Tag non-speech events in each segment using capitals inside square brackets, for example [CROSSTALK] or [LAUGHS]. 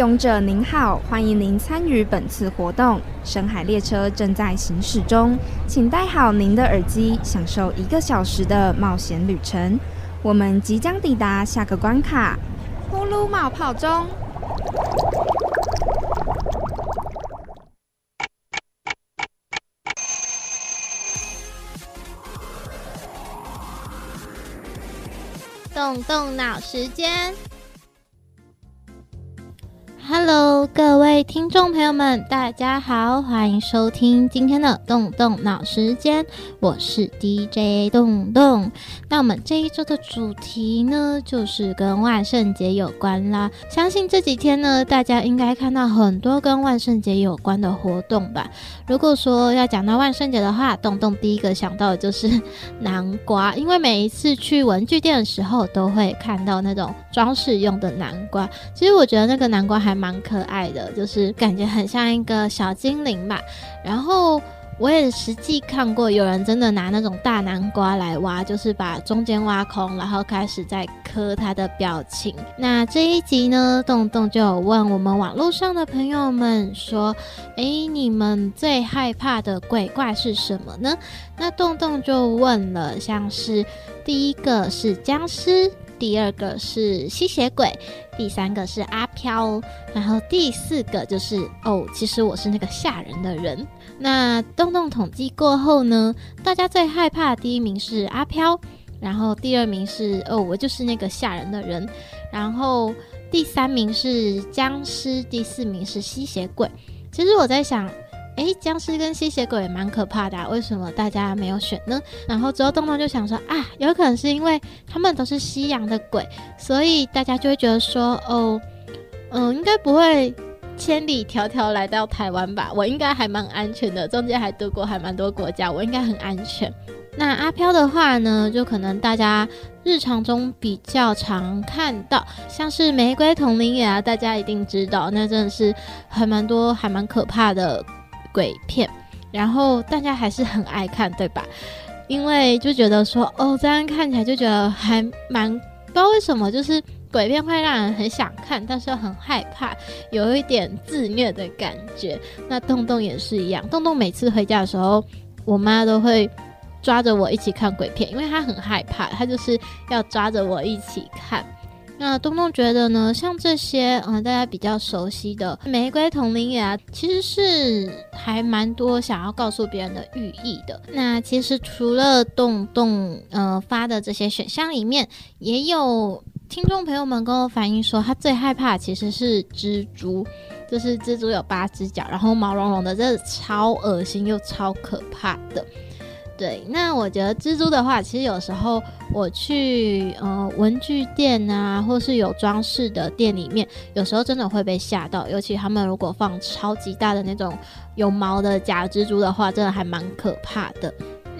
勇者您好，欢迎您参与本次活动。深海列车正在行驶中，请戴好您的耳机，享受一个小时的冒险旅程。我们即将抵达下个关卡，呼噜冒泡中。动动脑时间。Hello，各位听众朋友们，大家好，欢迎收听今天的动动脑时间，我是 DJ 动动。那我们这一周的主题呢，就是跟万圣节有关啦。相信这几天呢，大家应该看到很多跟万圣节有关的活动吧。如果说要讲到万圣节的话，动动第一个想到的就是南瓜，因为每一次去文具店的时候，都会看到那种装饰用的南瓜。其实我觉得那个南瓜还蛮可爱的，就是感觉很像一个小精灵吧。然后我也实际看过有人真的拿那种大南瓜来挖，就是把中间挖空，然后开始在刻他的表情。那这一集呢，洞洞就有问我们网络上的朋友们说：“诶，你们最害怕的鬼怪是什么呢？”那洞洞就问了，像是第一个是僵尸。第二个是吸血鬼，第三个是阿飘，然后第四个就是哦，其实我是那个吓人的人。那洞洞统计过后呢，大家最害怕的第一名是阿飘，然后第二名是哦，我就是那个吓人的人，然后第三名是僵尸，第四名是吸血鬼。其实我在想。哎，僵尸跟吸血鬼也蛮可怕的，为什么大家没有选呢？然后之后动动就想说啊，有可能是因为他们都是西洋的鬼，所以大家就会觉得说，哦，嗯，应该不会千里迢迢来到台湾吧？我应该还蛮安全的，中间还度过还蛮多国家，我应该很安全。那阿飘的话呢，就可能大家日常中比较常看到，像是玫瑰同林眼啊，大家一定知道，那真的是还蛮多还蛮可怕的。鬼片，然后大家还是很爱看，对吧？因为就觉得说，哦，这样看起来就觉得还蛮不知道为什么，就是鬼片会让人很想看，但是又很害怕，有一点自虐的感觉。那洞洞也是一样，洞洞每次回家的时候，我妈都会抓着我一起看鬼片，因为她很害怕，她就是要抓着我一起看。那东东觉得呢？像这些，嗯，大家比较熟悉的玫瑰同林眼啊，其实是还蛮多想要告诉别人的寓意的。那其实除了洞洞，呃，发的这些选项里面，也有听众朋友们跟我反映说，他最害怕其实是蜘蛛，就是蜘蛛有八只脚，然后毛茸茸的，这超恶心又超可怕的。对，那我觉得蜘蛛的话，其实有时候我去呃文具店啊，或是有装饰的店里面，有时候真的会被吓到。尤其他们如果放超级大的那种有毛的假蜘蛛的话，真的还蛮可怕的。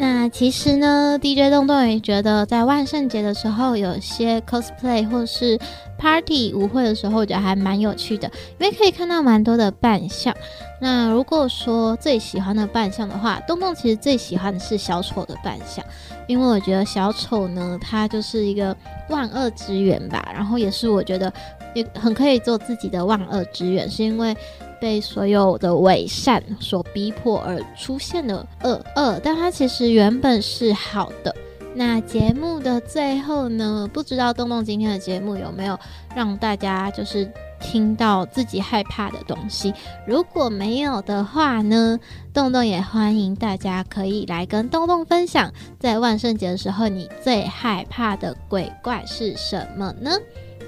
那其实呢，DJ 洞洞也觉得在万圣节的时候，有些 cosplay 或是 party 舞会的时候，我觉得还蛮有趣的，因为可以看到蛮多的扮相。那如果说最喜欢的扮相的话，东东其实最喜欢的是小丑的扮相，因为我觉得小丑呢，他就是一个万恶之源吧，然后也是我觉得也很可以做自己的万恶之源，是因为被所有的伪善所逼迫而出现的恶恶，但它其实原本是好的。那节目的最后呢，不知道东东今天的节目有没有让大家就是。听到自己害怕的东西，如果没有的话呢，洞洞也欢迎大家可以来跟洞洞分享，在万圣节的时候你最害怕的鬼怪是什么呢？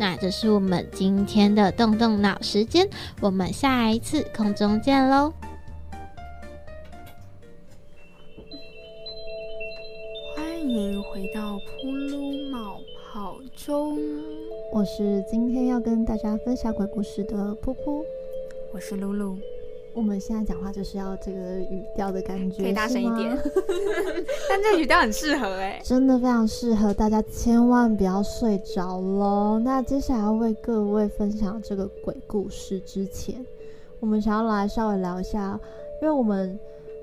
那这是我们今天的动动脑时间，我们下一次空中见喽！欢迎回到噗噜冒泡中。我是今天要跟大家分享鬼故事的噗噗，我是露露。我们现在讲话就是要这个语调的感觉，可以大声一点。[LAUGHS] 但这语调很适合哎，真的非常适合，大家千万不要睡着喽。那接下来要为各位分享这个鬼故事之前，我们想要来稍微聊一下，因为我们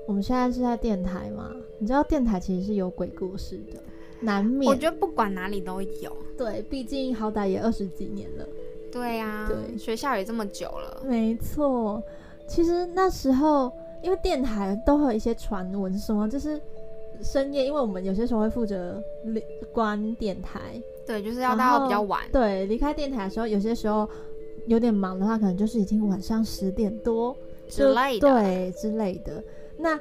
我们现在是在电台嘛，你知道电台其实是有鬼故事的。难免，我觉得不管哪里都有。对，毕竟好歹也二十几年了。对呀、对学校也这么久了，没错，其实那时候因为电台都会有一些传闻，什么就是深夜，因为我们有些时候会负责离关电台，对，就是要然到比较晚。对，离开电台的时候，有些时候有点忙的话，可能就是已经晚上十点多之类的对之类的。那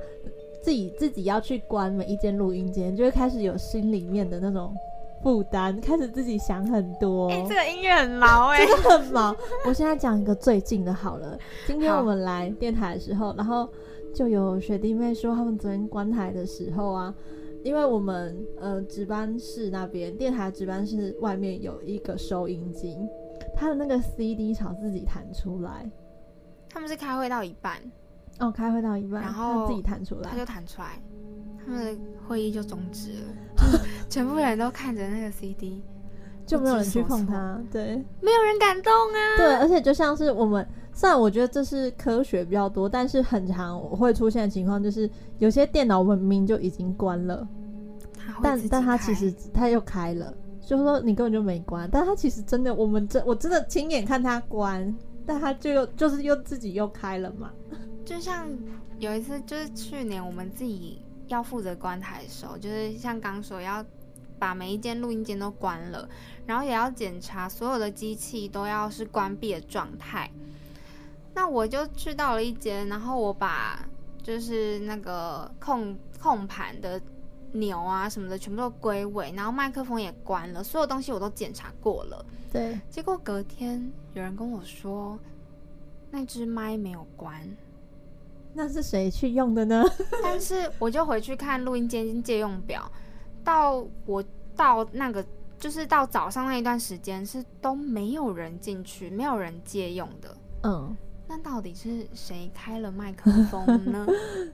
自己自己要去关每一间录音间，就会开始有心里面的那种负担，开始自己想很多。哎、这个音乐很毛哎、真的很忙。我现在讲一个最近的好了。[LAUGHS] 今天我们来电台的时候，然后就有学弟妹说，他们昨天关台的时候啊，因为我们呃值班室那边电台值班室外面有一个收音机，它的那个 CD 槽自己弹出来。他们是开会到一半，哦，开会到一半，然后它自己弹出来他。就弹出来，他们的会议就终止了，[LAUGHS] 全部人都看着那个 CD，就没有人去碰它，对。没有人敢动啊。对，而且就像是我们，虽然我觉得这是科学比较多，但是很常会出现的情况就是，有些电脑文明就已经关了，但但它其实它又开了，就是说你根本就没关，但它其实真的，我们真我真的亲眼看它关，但它就又就是又自己又开了嘛。[LAUGHS] 就像有一次，就是去年我们自己要负责关台的时候，就是像刚说要把每一间录音间都关了，然后也要检查所有的机器都要是关闭的状态。那我就去到了一间，然后我把就是那个控控盘的钮啊什么的全部都归位，然后麦克风也关了，所有东西我都检查过了。对，结果隔天有人跟我说，那只麦没有关。那是谁去用的呢？[LAUGHS] 但是我就回去看录音间借用表，到我到那个就是到早上那一段时间是都没有人进去，没有人借用的。嗯，那到底是谁开了麦克风呢？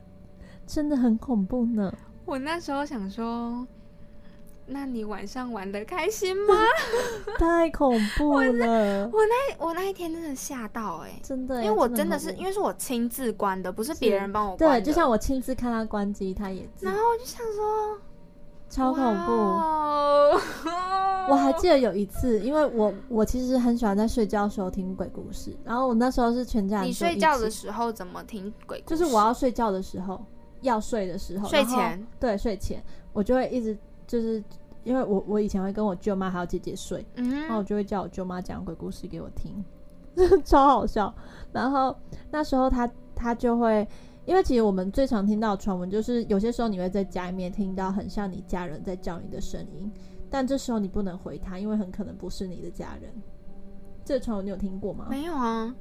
[LAUGHS] 真的很恐怖呢。我那时候想说，那你晚上玩的开心吗？[LAUGHS] 太恐怖了，[LAUGHS] 我那我那一天真的吓到哎、真的，因为我真的是因为是我亲自关的，不是是别人帮我关对。就像我亲自看他关机，他也是。然后我就想说，超恐怖。我还记得有一次，因为我我其实很喜欢在睡觉的时候听鬼故事，然后我那时候是全家人你睡觉的时候怎么听鬼故就？是我要睡觉的时候，要睡的时候，睡前。对睡前，我就会一直就是因为我我以前会跟我舅妈还有姐姐睡，嗯然后我就会叫我舅妈讲鬼故事给我听，[LAUGHS] 超好笑。然后那时候她她就会，因为其实我们最常听到传闻就是，有些时候你会在家里面听到很像你家人在叫你的声音，但这时候你不能回他，因为很可能不是你的家人。这个传闻你有听过吗？没有啊，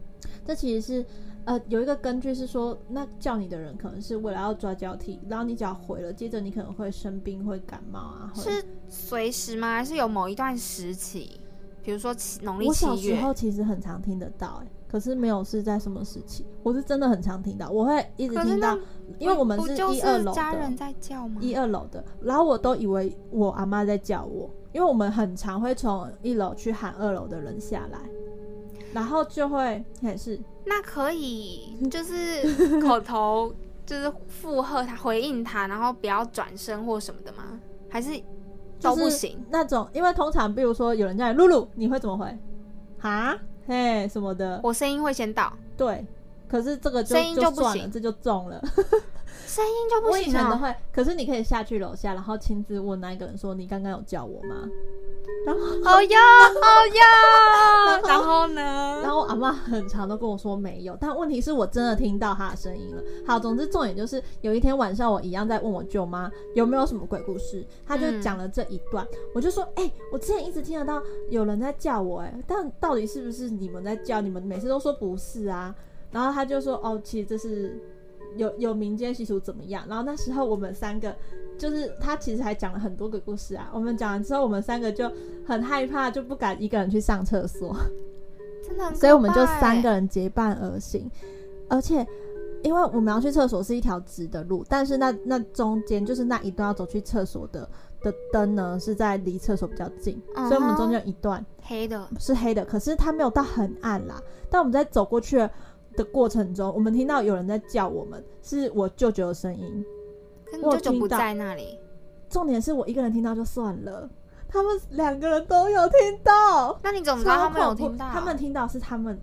这其实是呃有一个根据是说，那叫你的人可能是为了要抓交替，然后你只要回了，接着你可能会生病、会感冒啊。会是随时吗？还是有某一段时期？比如说七农历我小七月，时候其实很常听得到、欸，可是没有是在什么时期，我是真的很常听到，我会一直听到，因为我们是一二楼的，家人在叫吗？一二楼的，然后我都以为我阿妈在叫我，因为我们很常会从一楼去喊二楼的人下来，然后就会也是那可以就是 [LAUGHS] 口头就是附和他、回应他，然后不要转身或什么的吗？还是都不行？那种，因为通常比如说有人叫你露露，你会怎么回？哈，嘿什么的，我声音会先到，对。可是这个就声音就不行就，这就中了。声音就不我以行啊。前都会，可是你可以下去楼下，然后亲自问那一个人说：“你刚刚有叫我吗然后哦呀哦呀，[LAUGHS] 然后呢？？”然后我阿妈很常都跟我说没有，但问题是我真的听到他的声音了。好，总之重点就是有一天晚上，我一样在问我舅妈有没有什么鬼故事，她就嗯讲了这一段，我就说：“哎、我之前一直听得到有人在叫我、哎，但到底是不是你们在叫？你们每次都说不是啊。”然后他就说：“哦，其实这是有有民间习俗怎么样？”然后那时候我们三个。就是他其实还讲了很多个故事啊，我们讲完之后，我们三个就很害怕，就不敢一个人去上厕所。[LAUGHS] 真的很欸，[LAUGHS] 所以我们就三个人结伴而行，而且因为我们要去厕所是一条直的路，但是那那中间就是那一段要走去厕所的的灯呢是在离厕所比较近，所以我们中间有一段黑的，是黑的，可是它没有到很暗啦。但我们在走过去的过程中，我们听到有人在叫我们，是我舅舅的声音。我有舅舅不到在那里，重点是我一个人听到就算了，他们两个人都有听到。那你怎么知道他们有听到？他们听到是他们，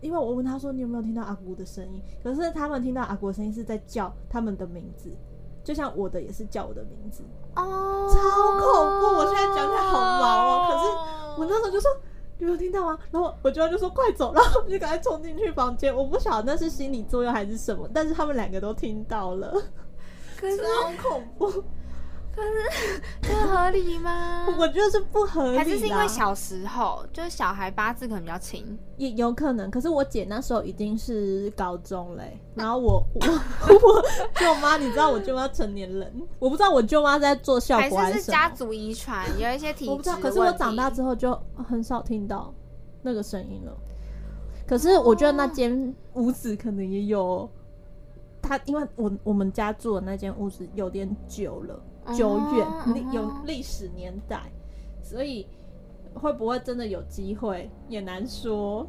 因为我问他说你有没有听到阿姑的声音，可是他们听到阿姑的声音是在叫他们的名字，就像我的也是叫我的名字，哦，超恐怖！我现在讲起来好毛哦，可是我那时候就说。你有听到吗？然后我舅妈就说快走，然后我就赶快冲进去房间。我不晓得那是心理作用还是什么，但是他们两个都听到了，可是好恐怖。可是这合理吗？[LAUGHS] 我觉得是不合理，还是是因为小时候就是小孩八字可能比较轻，也有可能。可是我姐那时候已经是高中嘞，[LAUGHS] 然后我我我舅妈，你知道我舅妈成年人，我不知道我舅妈在做效果还是是家族遗传，有一些体质我不知道。可是我长大之后就很少听到那个声音了。可是我觉得那间屋子可能也有他，因为我我们家住的那间屋子有点久了。久远历有历史年代，所以会不会真的有机会也难说。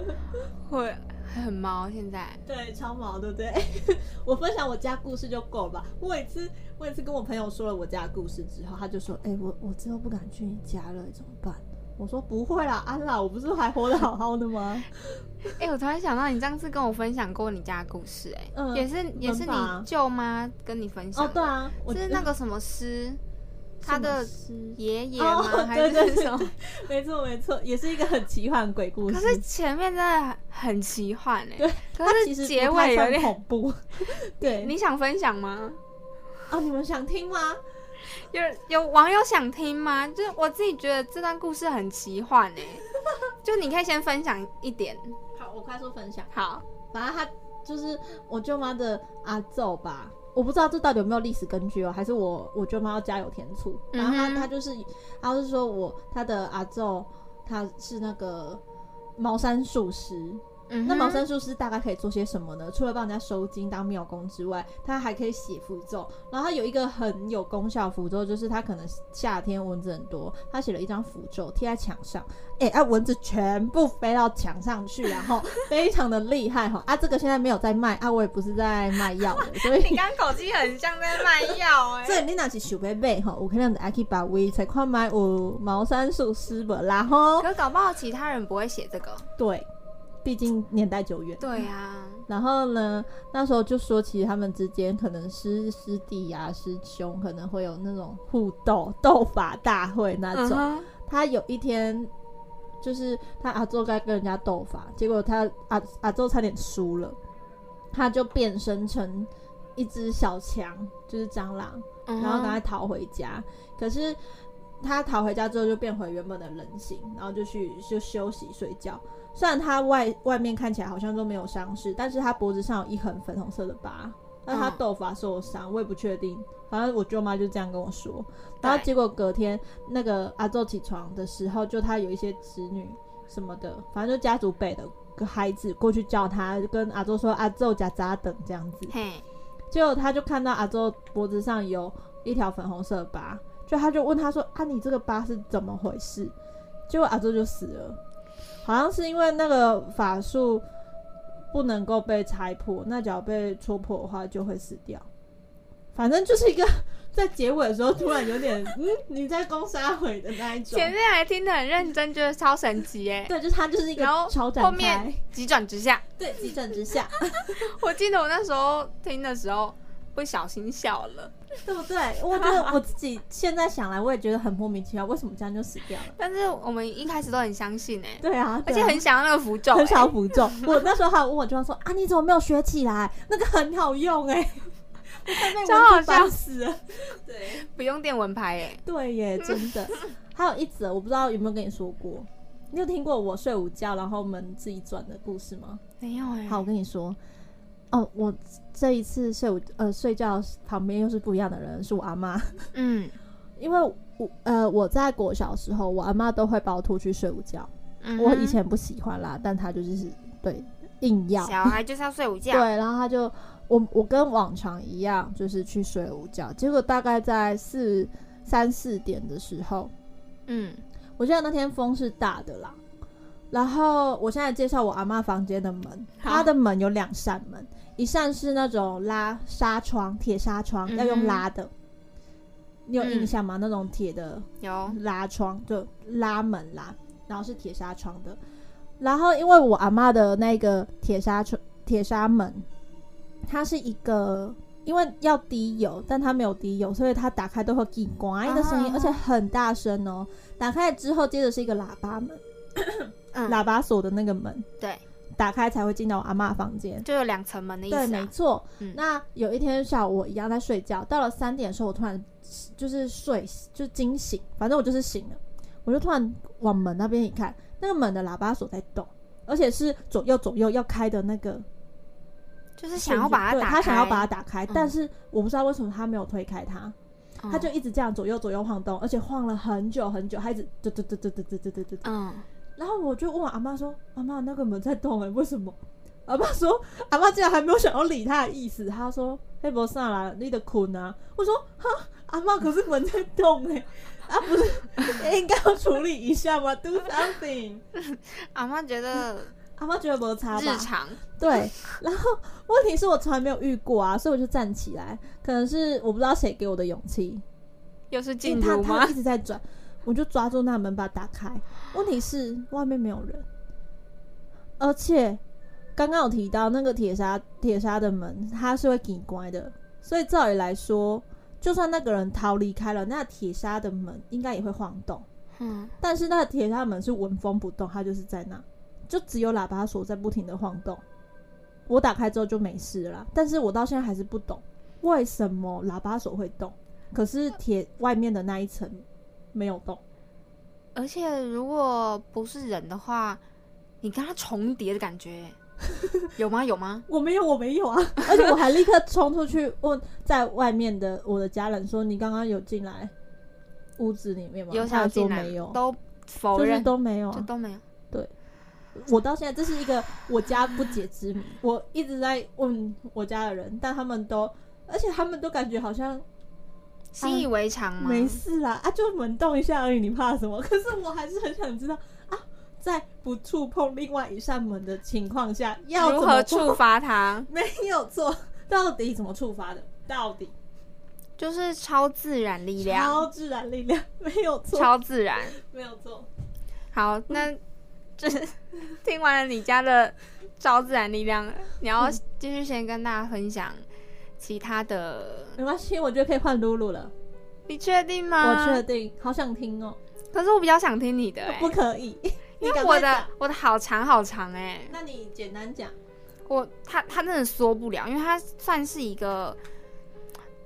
[LAUGHS] 会很毛，现在对超毛，对不对？[LAUGHS] 我分享我家故事就够了吧？我每次我每次跟我朋友说了我家故事之后，他就说：“哎，我我之后不敢去你家了，怎么办？”我说：“不会啦，安啦，我不是还活得好好的吗？”哎，[LAUGHS] 我突然想到，你上次跟我分享过你家的故事，哎，也是也是你舅妈跟你分享哦，对啊，是那个什么诗，他的爷爷吗？还是什么？没错没错，也是一个很奇幻鬼故事。可是前面真的很奇幻哎，对，可是结尾有点恐怖。[LAUGHS] 对，你想分享吗？哦，你们想听吗？[LAUGHS] 有有网友想听吗？就是我自己觉得这段故事很奇幻哎，[LAUGHS] 就你可以先分享一点。好，我快速分享。好，反正他就是我舅妈的阿奏吧，我不知道这到底有没有历史根据哦，还是我我舅妈要加油添醋。然后他他就是，他是说我他的阿奏他是那个茅山术师。那茅山术师大概可以做些什么呢？除了帮人家收金当庙工之外，他还可以写符咒。然后他有一个很有功效符咒，就是他可能夏天蚊子很多，他写了一张符咒贴在墙上，哎，啊蚊子全部飞到墙上去，然后 [LAUGHS] 非常的厉害哈。啊，这个现在没有在卖啊，我也不是在卖药的，所以你刚口气很像在卖药哎。[LAUGHS] 所以你那是小贝贝哈，我可能还可以把微才快买我茅山术师吧，然后可搞不好其他人不会写这个，对。毕竟年代久远，对呀。然后呢，那时候就说，其实他们之间可能师师弟呀、师兄可能会有那种互斗斗法大会那种。他有一天，就是他阿周该跟人家斗法，结果他阿阿周差点输了，他就变身成一只小强，就是蟑螂，然后赶快逃回家。可是他逃回家之后，就变回原本的人形，然后就去就休息睡觉。虽然他外外面看起来好像都没有伤势，但是他脖子上有一痕粉红色的疤，那他斗法受伤，我也不确定。反正我舅妈就这样跟我说。然后结果隔天那个阿周起床的时候，就他有一些侄女什么的，反正就家族辈的个孩子过去叫他，跟阿周说阿周家扎等这样子。嘿结果他就看到阿周脖子上有一条粉红色疤，就他就问他说啊，你这个疤是怎么回事？结果阿周就死了。好像是因为那个法术不能够被拆破，那脚被戳破的话就会死掉。反正就是一个在结尾的时候突然有点 [LAUGHS] 嗯，你在攻杀毁的那一种。前面还听得很认真，觉得超神奇哎。对，就是它就是一个超后面急转直下。[LAUGHS] 对，急转直下。[LAUGHS] 我记得我那时候听的时候。不小心笑了，[LAUGHS] 对不对？我觉得我自己现在想来，我也觉得很莫名其妙，为什么这样就死掉了？但是我们一开始都很相信哎，对啊，而且很想要那个符咒，很想要符咒。我 [LAUGHS] 那时候还问我舅妈说啊，你怎么没有学起来？那个很好用哎，[LAUGHS] 超好笑死了。对，不用电蚊拍哎，对耶，真的。还有一则，我不知道有没有跟你说过，你有听过我睡午觉然后门自己转的故事吗？没有哎。好，我跟你说。哦，我这一次睡午呃睡觉旁边又是不一样的人，是我阿妈。[LAUGHS] 嗯，因为我呃我在国小时候，我阿妈都会抱兔去睡午觉。我以前不喜欢啦，但他就是对硬要小孩就是要睡午觉。[LAUGHS] 对，然后他就我我跟往常一样，就是去睡午觉。结果大概在四三四点的时候，嗯，我记得那天风是大的啦。然后我现在介绍我阿妈房间的门，她的门有两扇门。一扇是那种拉纱窗，铁纱窗要用拉的，你有印嗯象吗？那种铁的有拉窗，就拉门啦，然后是铁纱窗的。然后因为我阿妈的那个铁纱窗、铁纱门，它是一个。因为要滴油，但它没有滴油，所以它打开都会“叽呱”的声音，啊而且很大声哦。打开之后，接着是一个喇叭门，嗯，喇叭锁的那个门，对，打开才会进到我阿妈房间。就有两层门的意对，思啊。没错。嗯那有一天下午，我一样在睡觉，到了三点的时候，我突然就是睡，就惊醒，反正我就是醒了，我就突然往门那边一看，那个门的喇叭锁在动，而且是左右左右要开的那个就是想要把它打开，他想要把它打开，嗯但是我不知道为什么他没有推开它，嗯，他就一直这样左右左右晃动，而且晃了很久很久，他一直嘟嘟嘟嘟嘟嘟嘟嘟嘟嘟。嗯，然后我就问我阿妈说：“阿妈，那个门在动哎、为什么？”阿妈说：“阿妈竟然还没有想要理他的意思。”他说：“黑伯上来，你的困啊。”我说：“哈，阿妈，可是门在动哎、啊，不是应该要处理一下吗？Do something。[LAUGHS] 阿妈觉得 [LAUGHS] ”阿妈觉得没差吧？日常，对。然后问题是我从来没有遇过啊，所以我就站起来，可能是我不知道谁给我的勇气，又是因进他他一？直在转，我就抓住那门把它打开。问题是外面没有人，而且刚刚有提到那个铁砂铁砂的门，它是会紧关的，所以照理来说，就算那个人逃离开了，那铁砂的门应该也会晃动。嗯，但是那铁砂门是纹风不动，它就是在那，就只有喇叭锁在不停的晃动。我打开之后就没事了，但是我到现在还是不懂为什么喇叭锁会动，可是铁外面的那一层没有动。而且如果不是人的话，你跟他重叠的感觉 [LAUGHS] 有吗？有吗？我没有，我没有啊！[LAUGHS] 而且我还立刻冲出去问在外面的我的家人说：“你刚刚有进来屋子里面吗？”有他还说想进来没有，都否就是认，都没有啊。就都没有。对我到现在这是一个我家不解之谜，我一直在问我家的人，但他们都，而且他们都感觉好像习以为常吗？没事啦，啊，就门动一下而已，你怕什么？[LAUGHS] 可是我还是很想知道啊，在不触碰另外一扇门的情况下，要如何触？发它？没有错，到底怎么触发的？到底就是超自然力量，超自然力量，没有错，超自然。[LAUGHS] 没有错。好，那这是听完了你家的超自然力量，你要继续先跟大家分享其他的。没关系，我觉得可以换露露了。你确定吗？我确定，好想听哦。可是我比较想听你的、欸，不可以，[LAUGHS] 因你为我的我的好长好长哎、那你简单讲。我他他真的说不了，因为他算是一个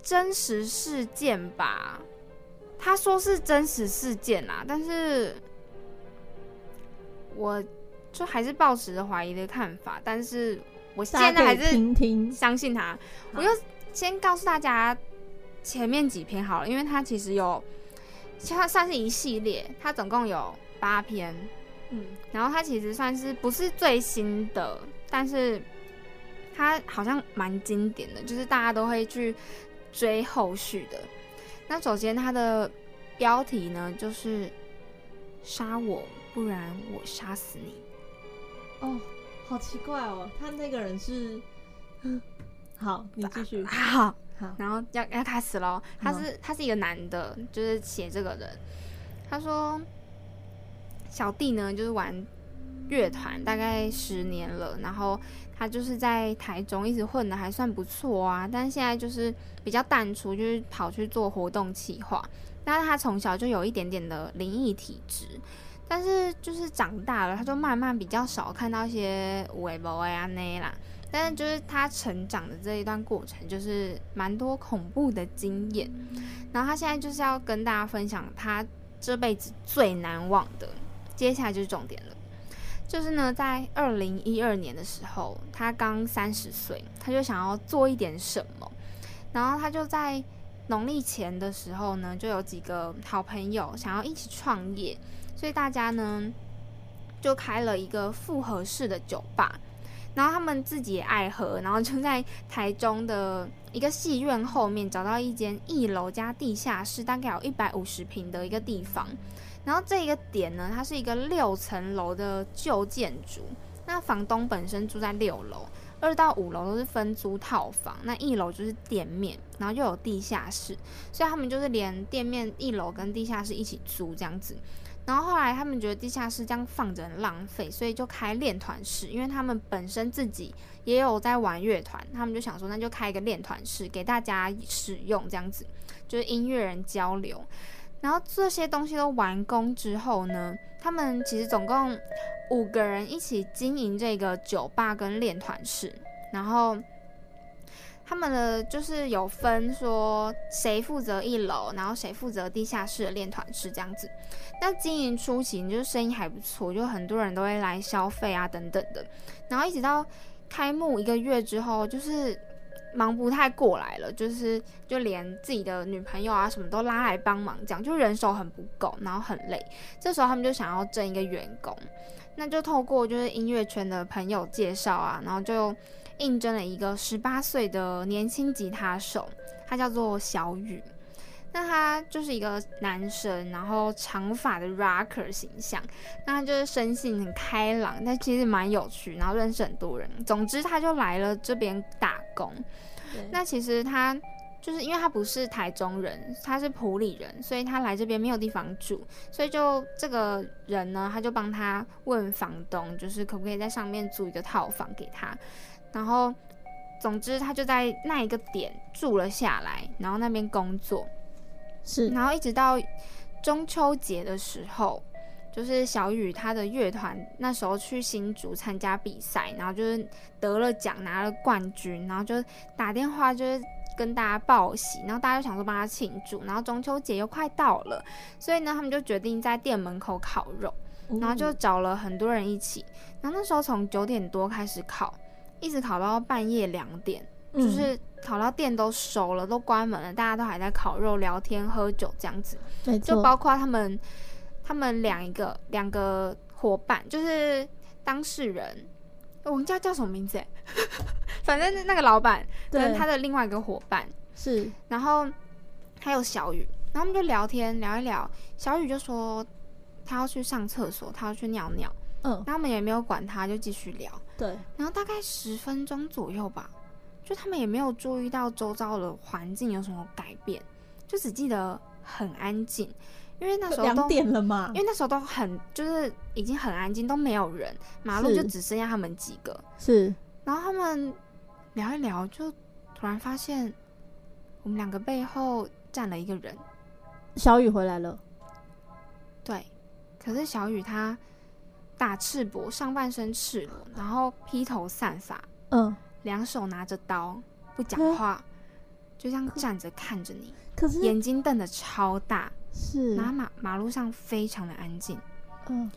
真实事件吧。他说是真实事件啦，但是我就还是抱持着怀疑的看法。但是我现在还是听听。相信他。我就先告诉大家前面几篇好了，因为它其实有，它算是一系列，它总共有八篇。嗯，然后它其实算是不是最新的，但是它好像蛮经典的，就是大家都会去追后续的。那首先它的标题呢，就是“杀我，不然我杀死你哦，好奇怪哦，他那个人是，[LAUGHS] 好，你继”。续。[LAUGHS] 好，好，然后要要开始喽。他是他是一个男的，就是写这个人。他说，小弟呢就是玩乐团大概十年了，然后他就是在台中一直混的还算不错啊，但是现在就是比较淡出，就是跑去做活动企划。但是他从小就有一点点的灵异体质，但是就是长大了，他就慢慢比较少看到一些微博啊那啦。但是就是他成长的这一段过程，就是蛮多恐怖的经验。然后他现在就是要跟大家分享他这辈子最难忘的，接下来就是重点了。就是呢，在二零一二年的时候，他刚三十岁，他就想要做一点什么，然后他就在农历前的时候呢，就有几个好朋友想要一起创业，所以大家呢就开了一个复合式的酒吧。然后他们自己也爱喝，然后就在台中的一个戏院后面找到一间一楼加地下室，大概有一百五十平的一个地方。然后这个点呢，它是一个六层楼的旧建筑，那房东本身住在六楼，二到五楼都是分租套房，那一楼就是店面，然后又有地下室，所以他们就是连店面一楼跟地下室一起租这样子。然后后来他们觉得地下室这样放着很浪费，所以就开练团室，因为他们本身自己也有在玩乐团，他们就想说那就开一个练团室给大家使用，这样子就是音乐人交流。然后这些东西都完工之后呢，他们其实总共五个人一起经营这个酒吧跟练团室，然后。他们的就是有分说谁负责一楼，然后谁负责地下室练团室这样子。那经营初期就是生意还不错，就很多人都会来消费啊等等的。然后一直到开幕一个月之后，就是忙不太过来了，就是就连自己的女朋友啊什么都拉来帮忙，这样就人手很不够，然后很累。这时候他们就想要挣一个员工，那就透过就是音乐圈的朋友介绍啊，然后就。应征了一个十八岁的年轻吉他手，他叫做小雨。那他就是一个男生，然后长发的 rocker 形象。那他就是生性很开朗，但其实蛮有趣，然后认识很多人。总之，他就来了这边打工。那其实他就是因为他不是台中人，他是普里人，所以他来这边没有地方住，所以就这个人呢，他就帮他问房东，就是可不可以在上面租一个套房给他。然后，总之他就在那一个点住了下来，然后那边工作，是，然后一直到中秋节的时候，就是小雨他的乐团那时候去新竹参加比赛，然后就是得了奖，拿了冠军，然后就打电话就是跟大家报喜，然后大家就想说帮他庆祝，然后中秋节又快到了，所以呢，他们就决定在店门口烤肉，然后就找了很多人一起，然后那时候从九点多开始烤。一直烤到半夜两点，就是烤到店都收了，都关门了，大家都还在烤肉、聊天、喝酒这样子。就包括他们，他们两一个两个伙伴，就是当事人，我们叫叫什么名字？[LAUGHS] 反正那个老板跟他的另外一个伙伴是，然后还有小雨，然后他们就聊天聊一聊，小雨就说他要去上厕所，他要去尿尿。嗯，他们也没有管他，就继续聊。对，然后大概十分钟左右吧，就他们也没有注意到周遭的环境有什么改变，就只记得很安静，因为那时候两点了嘛，因为那时候都很就是已经很安静，都没有人，马路就只剩下他们几个。是，然后他们聊一聊，就突然发现我们两个背后站了一个人。小雨回来了。对，可是小雨他。大赤膊，上半身赤裸，然后披头散发，嗯，两手拿着刀，不讲话，就这样站着看着你，可是眼睛瞪得超大，是，然后马马路上非常的安静，嗯，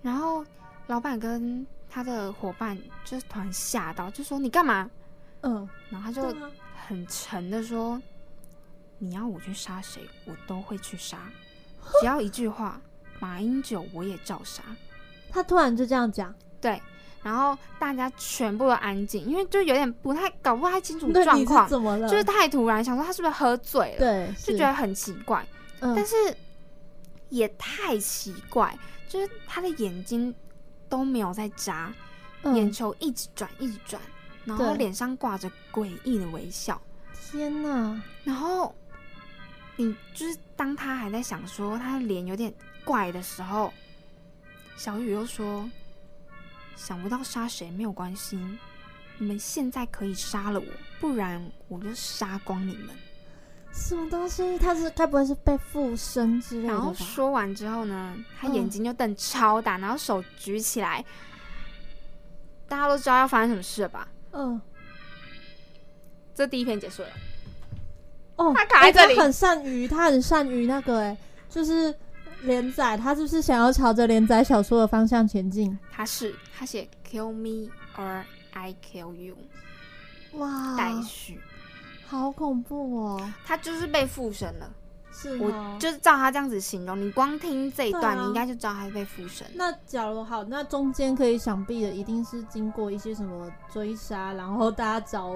然后老板跟他的伙伴就突然吓到，就说你干嘛？嗯，然后他就很沉的说，你要我去杀谁，我都会去杀，[LAUGHS] 只要一句话，马英九我也照杀。他突然就这样讲，对，然后大家全部都安静，因为就有点不太搞不太清楚状况，怎么了？就是太突然，想说他是不是喝醉了，对，就觉得很奇怪，但是也太奇怪，就是他的眼睛都没有在眨，眼球一直转一直转，然后脸上挂着诡异的微笑，天哪！然后你就是当他还在想说他的脸有点怪的时候。小雨又说：“想不到杀谁没有关系，你们现在可以杀了我，不然我就杀光你们。”什么东西？他是该不会是被附身之类的然后说完之后呢，他眼睛就瞪超大，然后手举起来，大家都知道要发生什么事了吧？嗯，这第一篇结束了。哦，他卡在这里，很善于，他很善于那个，哎，就是。连载，他是不是想要朝着连载小说的方向前进？他是，他写 “kill me or I kill you”，哇，待续，好恐怖哦！他就是被附身了，是我就是照他这样子形容，你光听这一段，你应该就知道他被附身。那假如好，那中间可以想必的一定是经过一些什么追杀，然后大家找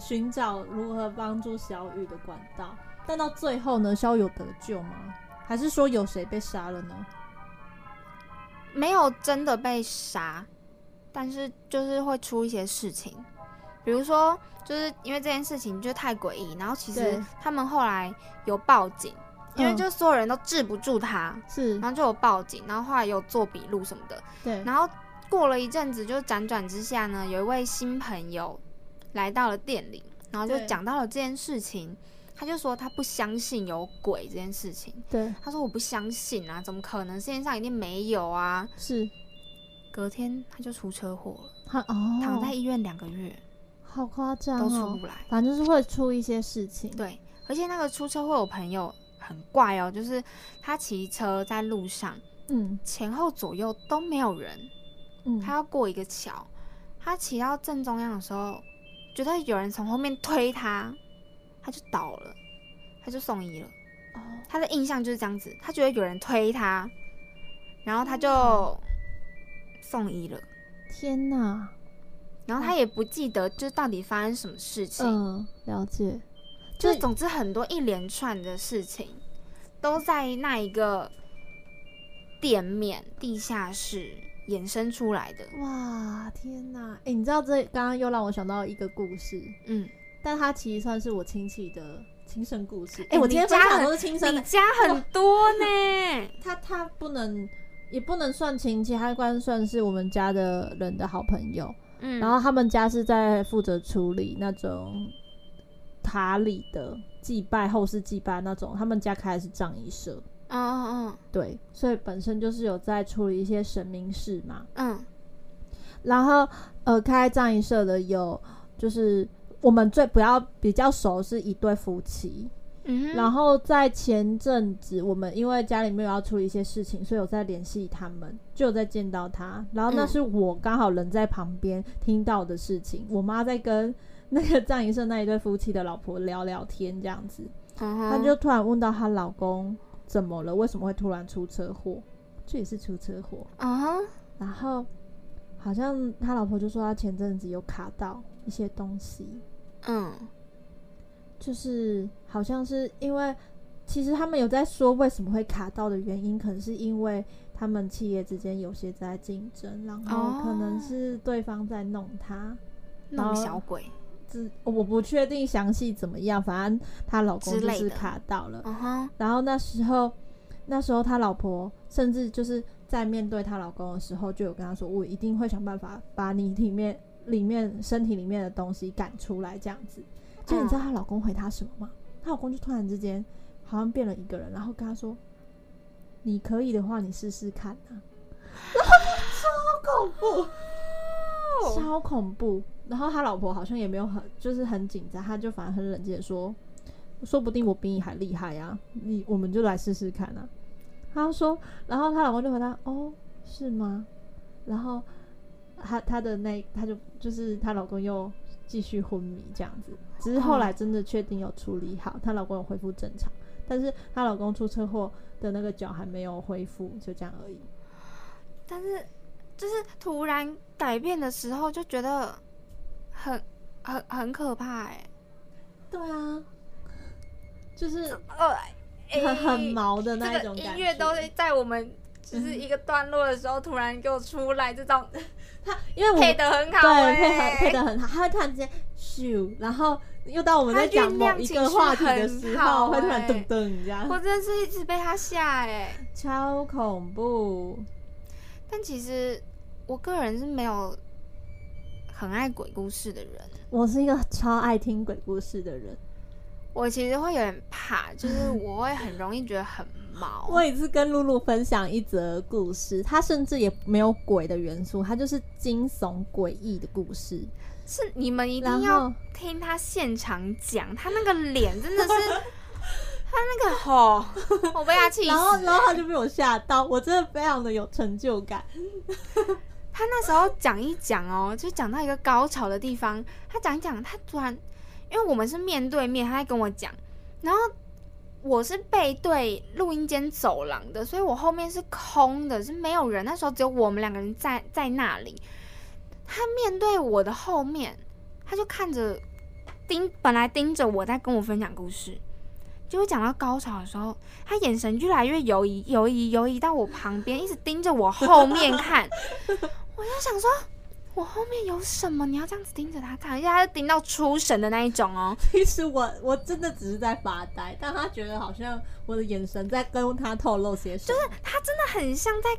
寻找如何帮助小雨的管道，但到最后呢，肖有得救吗？还是说有谁被杀了呢？没有真的被杀，但是就是会出一些事情，比如说就是因为这件事情就太诡异，然后其实他们后来有报警，因为嗯。就所有人都治不住他，是。然后就有报警，然后后来有做笔录什么的，对，然后过了一阵子，就辗转之下呢，有一位新朋友来到了店里，然后就讲到了这件事情。他就说他不相信有鬼这件事情，对他说我不相信啊，怎么可能？世界上一定没有啊！是隔天他就出车祸了，他哦，躺在医院两个月好夸张都出哦，不来。反正就是会出一些事情，对，而且那个出车祸，我朋友很怪哦，就是他骑车在路上，嗯前后左右都没有人，嗯，他要过一个桥，他骑到正中央的时候，觉得有人从后面推他，他就倒了，他就送医了。哦他的印象就是这样子，他觉得有人推他，然后他就送医了，天哪，然后他也不记得就是到底发生什么事情，嗯，了解，就是总之很多一连串的事情都在那一个店面地下室衍生出来的。哇，天哪！哎、你知道这刚刚又让我想到一个故事，嗯，但他其实算是我亲戚的亲身故事。哎、哎我今天分享都是亲身的，你家很多呢。[LAUGHS] 他他不能也不能算亲戚，他关算是我们家的人的好朋友。嗯，然后他们家是在负责处理那种塔里的祭拜、后世祭拜那种，他们家开的是葬仪社。哦哦哦对，所以本身就是有在处理一些神明事嘛。嗯然后呃，开葬仪社的有就是我们最不要比较熟是一对夫妻，嗯，然后在前阵子我们因为家里面有要处理一些事情，所以我在联系他们，就有在见到他。然后那嗯。是我刚好人在旁边听到的事情，我妈在跟那个葬仪社那一对夫妻的老婆聊聊天这样子，嗯她就突然问到她老公怎么了，为什么会突然出车祸？这也是出车祸。嗯哼然后好像他老婆就说他前阵子有卡到一些东西，嗯就是好像是因为其实他们有在说为什么会卡到的原因，可能是因为他们企业之间有些在竞争，然后可能哦是对方在弄他。然弄小鬼。这我不确定详细怎么样，反正她老公就是卡到了。然后那时候，那时候她老婆甚至就是在面对她老公的时候，就有跟他说：“我一定会想办法把你里面里面身体里面的东西赶出来。”这样子。就你知道她老公回她什么吗？她老公就突然之间好像变了一个人，然后跟她说：“你可以的话，你试试看啊。”然后超恐怖，超恐怖。然后他老婆好像也没有很就是很紧张，他就反而很冷静的说：“说不定我比你还厉害啊，你我们就来试试看啊。”他说，然后她老公就回答：“哦，是吗？”然后她她的那她就就是她老公又继续昏迷这样子，只是后来真的确定有处理好，她老公有恢复正常，但是她老公出车祸的那个脚还没有恢复，就这样而已。但是就是突然改变的时候，就觉得很很很可怕哎、对啊，就是呃，很很毛的那一种感觉。音乐都在我们就是一个段落的时候，突然给我出来这种 [LAUGHS] 他因为我配的很好对哎、配合配的很好，他会突然之间咻，然后又到我们在讲某一个话题的时候，会突然噔噔这样，我真的是一直被他吓哎、超恐怖。但其实我个人是没有很爱鬼故事的人，我是一个超爱听鬼故事的人。我其实会有点怕，就是我会很容易觉得很毛。[LAUGHS] 我有一次跟露露分享一则故事，它甚至也没有鬼的元素，它就是惊悚诡异的故事。是你们一定要后听他现场讲，他那个脸真的是，[LAUGHS] 他那个吼，我被他气死。[LAUGHS] 然后，然后他就被我吓到，我真的非常的有成就感。他那时候讲一讲哦，就讲到一个高潮的地方，他讲一讲，他突然，因为我们是面对面，他在跟我讲，然后我是背对录音间走廊的，所以我后面是空的，是没有人。那时候只有我们两个人在在那里。他面对我的后面，他就看着盯，本来盯着我在跟我分享故事，结果讲到高潮的时候，他眼神越来越游移，游移，游移到我旁边，一直盯着我后面看。[LAUGHS] 我就想说，我后面有什么？你要这样子盯着他看，而且他是盯到出神的那一种哦。[LAUGHS] 其实我我真的只是在发呆，但他觉得好像我的眼神在跟他透露些什么。就是他真的很像在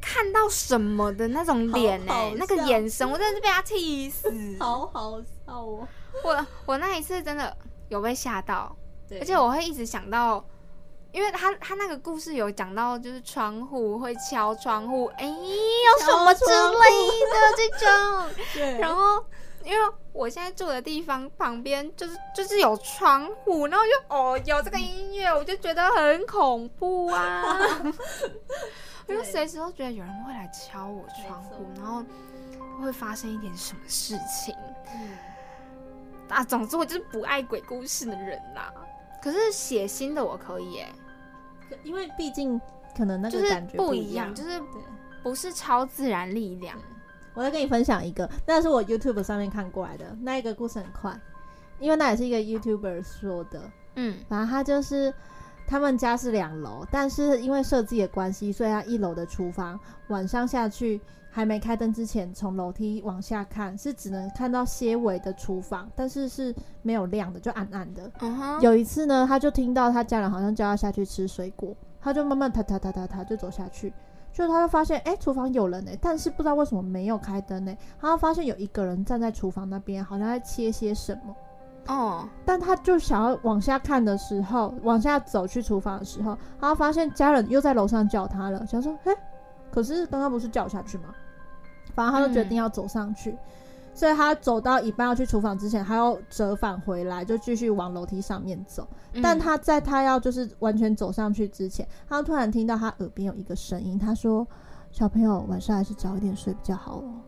看到什么的那种脸好好哎，那个眼神，我真的是被他气死。[LAUGHS] 好好笑哦。我我那一次真的有被吓到，对而且我会一直想到，因为他他那个故事有讲到，就是窗户会敲窗户，哎、有什么之类的这种。[LAUGHS] 然后因为我现在住的地方旁边就是就是有窗户，然后就哦有这个音乐，我就觉得很恐怖啊。因 [LAUGHS] 为对随时都觉得有人会来敲我窗户然后会发生一点什么事情。嗯啊，总之我就是不爱鬼故事的人啦。可是写新的我可以耶，可因为毕竟可能那个感觉不一一样，就是。不是超自然力量。我再跟你分享一个，那是我 YouTube 上面看过来的，那一个故事很快，因为那也是一个 YouTuber 说的。嗯反正他就是他们家是两楼，但是因为设计的关系，所以他一楼的厨房晚上下去还没开灯之前，从楼梯往下看是只能看到些微的厨房，但是是没有亮的，就暗暗的。有一次呢，他就听到他家人好像叫他下去吃水果，他就慢慢踏踏踏踏踏就走下去，就他就发现，哎、厨房有人呢、但是不知道为什么没有开灯呢、他发现有一个人站在厨房那边，好像在切些什么。哦，但他就想要往下看的时候，往下走去厨房的时候，他发现家人又在楼上叫他了，想说，哎、可是刚刚不是叫我下去吗？反正他就决定要走上去，所以他走到一半要去厨房之前，他又折返回来，就继续往楼梯上面走。但嗯他在他要就是完全走上去之前，他突然听到他耳边有一个声音，他说：“小朋友，晚上还是早一点睡比较好哦。”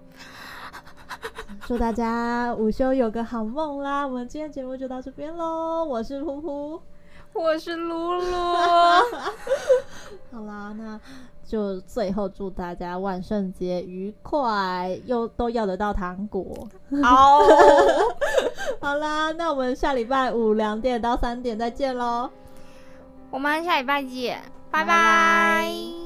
祝大家午休有个好梦啦！我们今天节目就到这边喽，我是噗噗。我是露露，[LAUGHS] 好啦，那就最后祝大家万圣节愉快，又都要得到糖果。好，[LAUGHS] 好啦，那我们下礼拜五两点到三点再见喽。我们下礼拜见，拜拜拜拜